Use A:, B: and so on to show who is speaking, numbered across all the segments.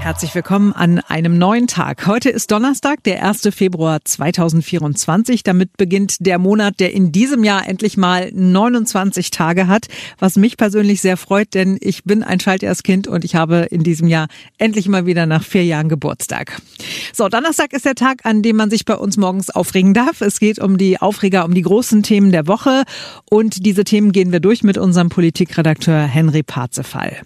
A: Herzlich willkommen an einem neuen Tag. Heute ist Donnerstag, der 1. Februar 2024. Damit beginnt der Monat, der in diesem Jahr endlich mal 29 Tage hat, was mich persönlich sehr freut, denn ich bin ein Schalterskind und ich habe in diesem Jahr endlich mal wieder nach vier Jahren Geburtstag. So, Donnerstag ist der Tag, an dem man sich bei uns morgens aufregen darf. Es geht um die Aufreger, um die großen Themen der Woche und diese Themen gehen wir durch mit unserem Politikredakteur Henry Parzefall.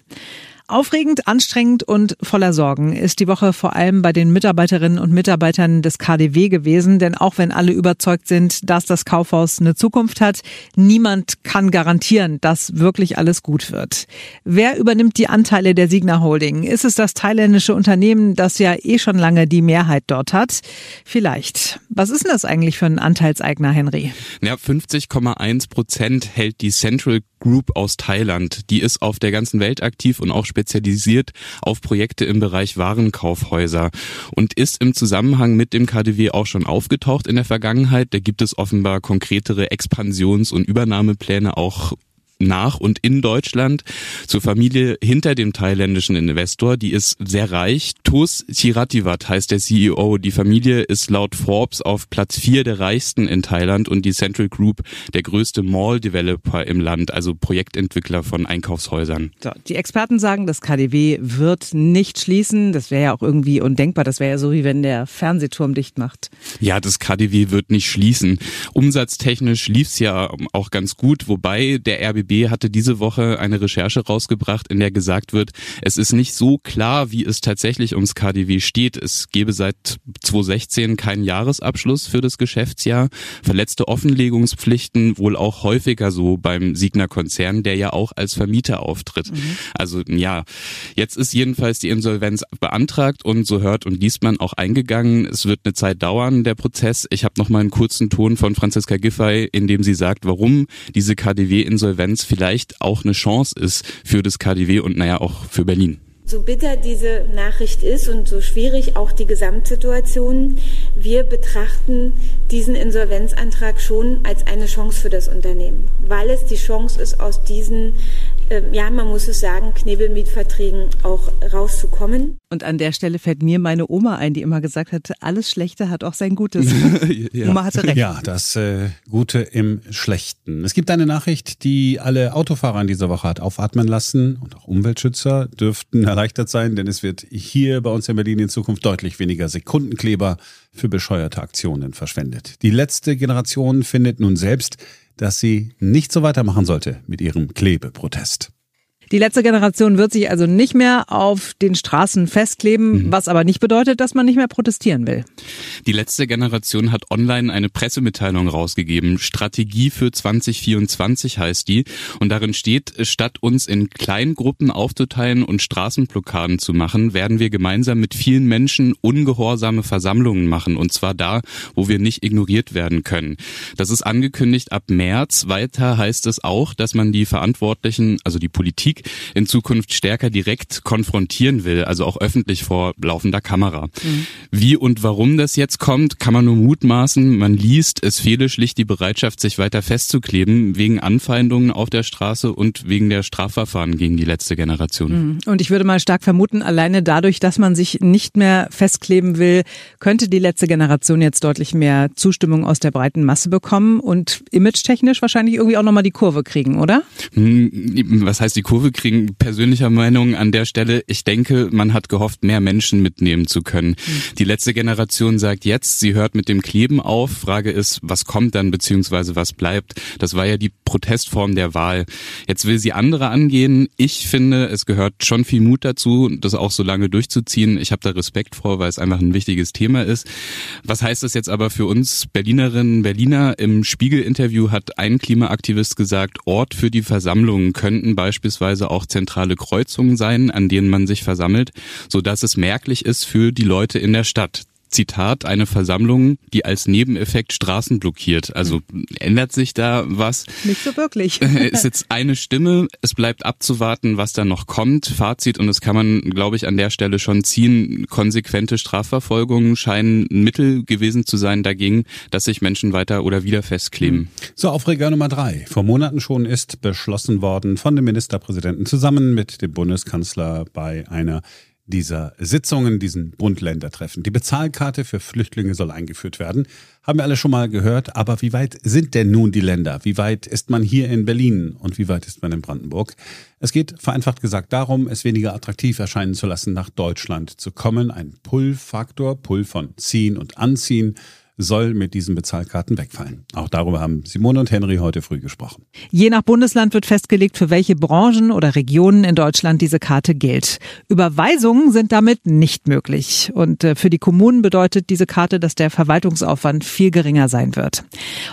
A: Aufregend, anstrengend und voller Sorgen ist die Woche vor allem bei den Mitarbeiterinnen und Mitarbeitern des KDW gewesen, denn auch wenn alle überzeugt sind, dass das Kaufhaus eine Zukunft hat, niemand kann garantieren, dass wirklich alles gut wird. Wer übernimmt die Anteile der Signa Holding? Ist es das thailändische Unternehmen, das ja eh schon lange die Mehrheit dort hat? Vielleicht. Was ist denn das eigentlich für ein Anteilseigner, Henry?
B: Ja, 50,1 Prozent hält die Central Group aus Thailand. Die ist auf der ganzen Welt aktiv und auch spezialisiert auf Projekte im Bereich Warenkaufhäuser und ist im Zusammenhang mit dem KDW auch schon aufgetaucht in der Vergangenheit. Da gibt es offenbar konkretere Expansions- und Übernahmepläne auch nach und in Deutschland zur Familie hinter dem thailändischen Investor. Die ist sehr reich. Tos Chirativat heißt der CEO. Die Familie ist laut Forbes auf Platz vier der reichsten in Thailand und die Central Group der größte Mall-Developer im Land, also Projektentwickler von Einkaufshäusern.
A: So, die Experten sagen, das KDW wird nicht schließen. Das wäre ja auch irgendwie undenkbar. Das wäre ja so, wie wenn der Fernsehturm dicht macht.
B: Ja, das KDW wird nicht schließen. Umsatztechnisch lief's ja auch ganz gut, wobei der RBB RBB hatte diese Woche eine Recherche rausgebracht, in der gesagt wird, es ist nicht so klar, wie es tatsächlich ums KDW steht. Es gebe seit 2016 keinen Jahresabschluss für das Geschäftsjahr. Verletzte Offenlegungspflichten wohl auch häufiger so beim Signa-Konzern, der ja auch als Vermieter auftritt. Mhm. Also ja, jetzt ist jedenfalls die Insolvenz beantragt und so hört und liest man auch eingegangen. Es wird eine Zeit dauern, der Prozess. Ich habe noch mal einen kurzen Ton von Franziska Giffey, in dem sie sagt, warum diese KDW-Insolvenz Konferenz vielleicht auch eine Chance ist für das KDW und naja auch für Berlin.
C: So bitter diese Nachricht ist und so schwierig auch die Gesamtsituation, wir betrachten diesen Insolvenzantrag schon als eine Chance für das Unternehmen, weil es die Chance ist, aus diesen ja, man muss es sagen, Knebelmietverträgen auch rauszukommen.
A: Und an der Stelle fällt mir meine Oma ein, die immer gesagt hat, alles Schlechte hat auch sein Gutes.
D: ja. Oma hatte recht. Ja, das äh, Gute im Schlechten. Es gibt eine Nachricht, die alle Autofahrer in dieser Woche hat aufatmen lassen und auch Umweltschützer dürften erleichtert sein, denn es wird hier bei uns in Berlin in Zukunft deutlich weniger Sekundenkleber für bescheuerte Aktionen verschwendet. Die letzte Generation findet nun selbst, dass sie nicht so weitermachen sollte mit ihrem Klebeprotest.
A: Die letzte Generation wird sich also nicht mehr auf den Straßen festkleben, mhm. was aber nicht bedeutet, dass man nicht mehr protestieren will.
B: Die letzte Generation hat online eine Pressemitteilung rausgegeben. Strategie für 2024 heißt die. Und darin steht, statt uns in Kleingruppen aufzuteilen und Straßenblockaden zu machen, werden wir gemeinsam mit vielen Menschen ungehorsame Versammlungen machen. Und zwar da, wo wir nicht ignoriert werden können. Das ist angekündigt ab März. Weiter heißt es auch, dass man die Verantwortlichen, also die Politik, Politik in Zukunft stärker direkt konfrontieren will, also auch öffentlich vor laufender Kamera. Mhm. Wie und warum das jetzt kommt, kann man nur mutmaßen. Man liest, es fehle schlicht die Bereitschaft, sich weiter festzukleben, wegen Anfeindungen auf der Straße und wegen der Strafverfahren gegen die letzte Generation.
A: Mhm. Und ich würde mal stark vermuten, alleine dadurch, dass man sich nicht mehr festkleben will, könnte die letzte Generation jetzt deutlich mehr Zustimmung aus der breiten Masse bekommen und image-technisch wahrscheinlich irgendwie auch nochmal die Kurve kriegen, oder?
B: Hm, was heißt die Kurve? Kurve kriegen. Persönlicher Meinung an der Stelle. Ich denke, man hat gehofft, mehr Menschen mitnehmen zu können. Mhm. Die letzte Generation sagt jetzt, sie hört mit dem Kleben auf. Frage ist, was kommt dann beziehungsweise was bleibt? Das war ja die Protestform der Wahl. Jetzt will sie andere angehen. Ich finde, es gehört schon viel Mut dazu, das auch so lange durchzuziehen. Ich habe da Respekt vor, weil es einfach ein wichtiges Thema ist. Was heißt das jetzt aber für uns Berlinerinnen, Berliner? Im Spiegel-Interview hat ein Klimaaktivist gesagt, Ort für die Versammlungen könnten beispielsweise beispielsweise auch zentrale Kreuzungen sein, an denen man sich versammelt, so dass es merklich ist für die Leute in der Stadt. Zitat, eine Versammlung, die als Nebeneffekt Straßen blockiert. Also ändert sich da was?
A: Nicht so wirklich.
B: ist jetzt eine Stimme. Es bleibt abzuwarten, was da noch kommt. Fazit, und das kann man, glaube ich, an der Stelle schon ziehen. Konsequente Strafverfolgungen scheinen ein Mittel gewesen zu sein dagegen, dass sich Menschen weiter oder wieder festkleben.
D: So, Aufreger Nummer drei. Vor Monaten schon ist beschlossen worden von dem Ministerpräsidenten zusammen mit dem Bundeskanzler bei einer dieser Sitzungen, diesen Bund-Länder-Treffen. Die Bezahlkarte für Flüchtlinge soll eingeführt werden. Haben wir alle schon mal gehört. Aber wie weit sind denn nun die Länder? Wie weit ist man hier in Berlin und wie weit ist man in Brandenburg? Es geht vereinfacht gesagt darum, es weniger attraktiv erscheinen zu lassen, nach Deutschland zu kommen. Ein Pull-Faktor, Pull von ziehen und anziehen soll mit diesen Bezahlkarten wegfallen. Auch darüber haben Simone und Henry heute früh gesprochen.
A: Je nach Bundesland wird festgelegt, für welche Branchen oder Regionen in Deutschland diese Karte gilt. Überweisungen sind damit nicht möglich. Und äh, für die Kommunen bedeutet diese Karte, dass der Verwaltungsaufwand viel geringer sein wird.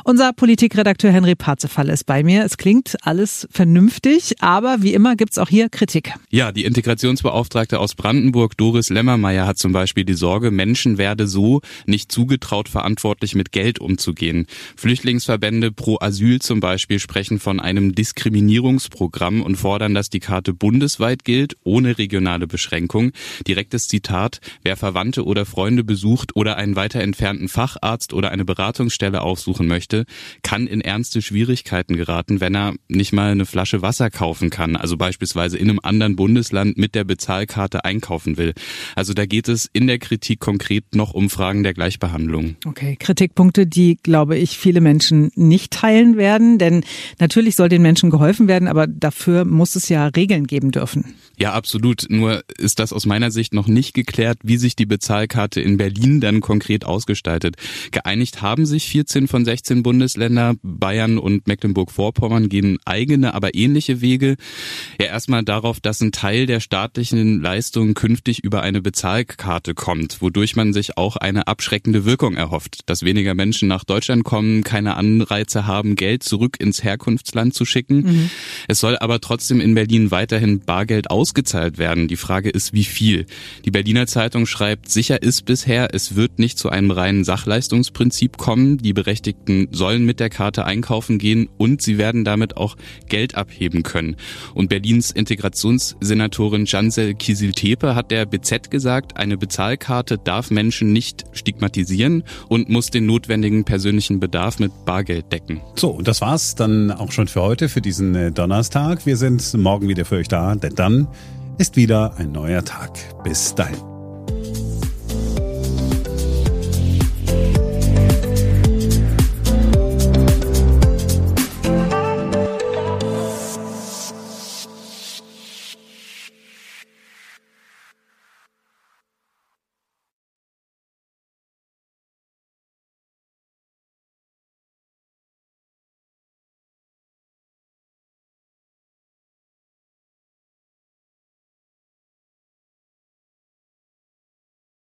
A: Unser Politikredakteur Henry Parzefall ist bei mir. Es klingt alles vernünftig, aber wie immer gibt's auch hier Kritik.
B: Ja, die Integrationsbeauftragte aus Brandenburg, Doris Lemmermeier, hat zum Beispiel die Sorge, Menschen werde so nicht zugetraut verantwortlich verantwortlich mit Geld umzugehen. Flüchtlingsverbände pro Asyl zum Beispiel sprechen von einem Diskriminierungsprogramm und fordern, dass die Karte bundesweit gilt, ohne regionale Beschränkung. Direktes Zitat, wer Verwandte oder Freunde besucht oder einen weiter entfernten Facharzt oder eine Beratungsstelle aufsuchen möchte, kann in ernste Schwierigkeiten geraten, wenn er nicht mal eine Flasche Wasser kaufen kann, also beispielsweise in einem anderen Bundesland mit der Bezahlkarte einkaufen will. Also da geht es in der Kritik konkret noch um Fragen der Gleichbehandlung.
A: Okay. Okay, Kritikpunkte, die, glaube ich, viele Menschen nicht teilen werden, denn natürlich soll den Menschen geholfen werden, aber dafür muss es ja Regeln geben dürfen.
B: Ja, absolut. Nur ist das aus meiner Sicht noch nicht geklärt, wie sich die Bezahlkarte in Berlin dann konkret ausgestaltet. Geeinigt haben sich 14 von 16 Bundesländer. Bayern und Mecklenburg-Vorpommern gehen eigene, aber ähnliche Wege. Ja, erstmal darauf, dass ein Teil der staatlichen Leistungen künftig über eine Bezahlkarte kommt, wodurch man sich auch eine abschreckende Wirkung erhofft oft, dass weniger Menschen nach Deutschland kommen, keine Anreize haben, Geld zurück ins Herkunftsland zu schicken. Mhm. Es soll aber trotzdem in Berlin weiterhin Bargeld ausgezahlt werden. Die Frage ist, wie viel? Die Berliner Zeitung schreibt, sicher ist bisher, es wird nicht zu einem reinen Sachleistungsprinzip kommen. Die Berechtigten sollen mit der Karte einkaufen gehen und sie werden damit auch Geld abheben können. Und Berlins Integrationssenatorin Jansel Kisil-Tepe hat der BZ gesagt, eine Bezahlkarte darf Menschen nicht stigmatisieren und und muss den notwendigen persönlichen Bedarf mit Bargeld decken.
D: So, und das war's dann auch schon für heute, für diesen äh, Donnerstag. Wir sind morgen wieder für euch da, denn dann ist wieder ein neuer Tag. Bis dahin.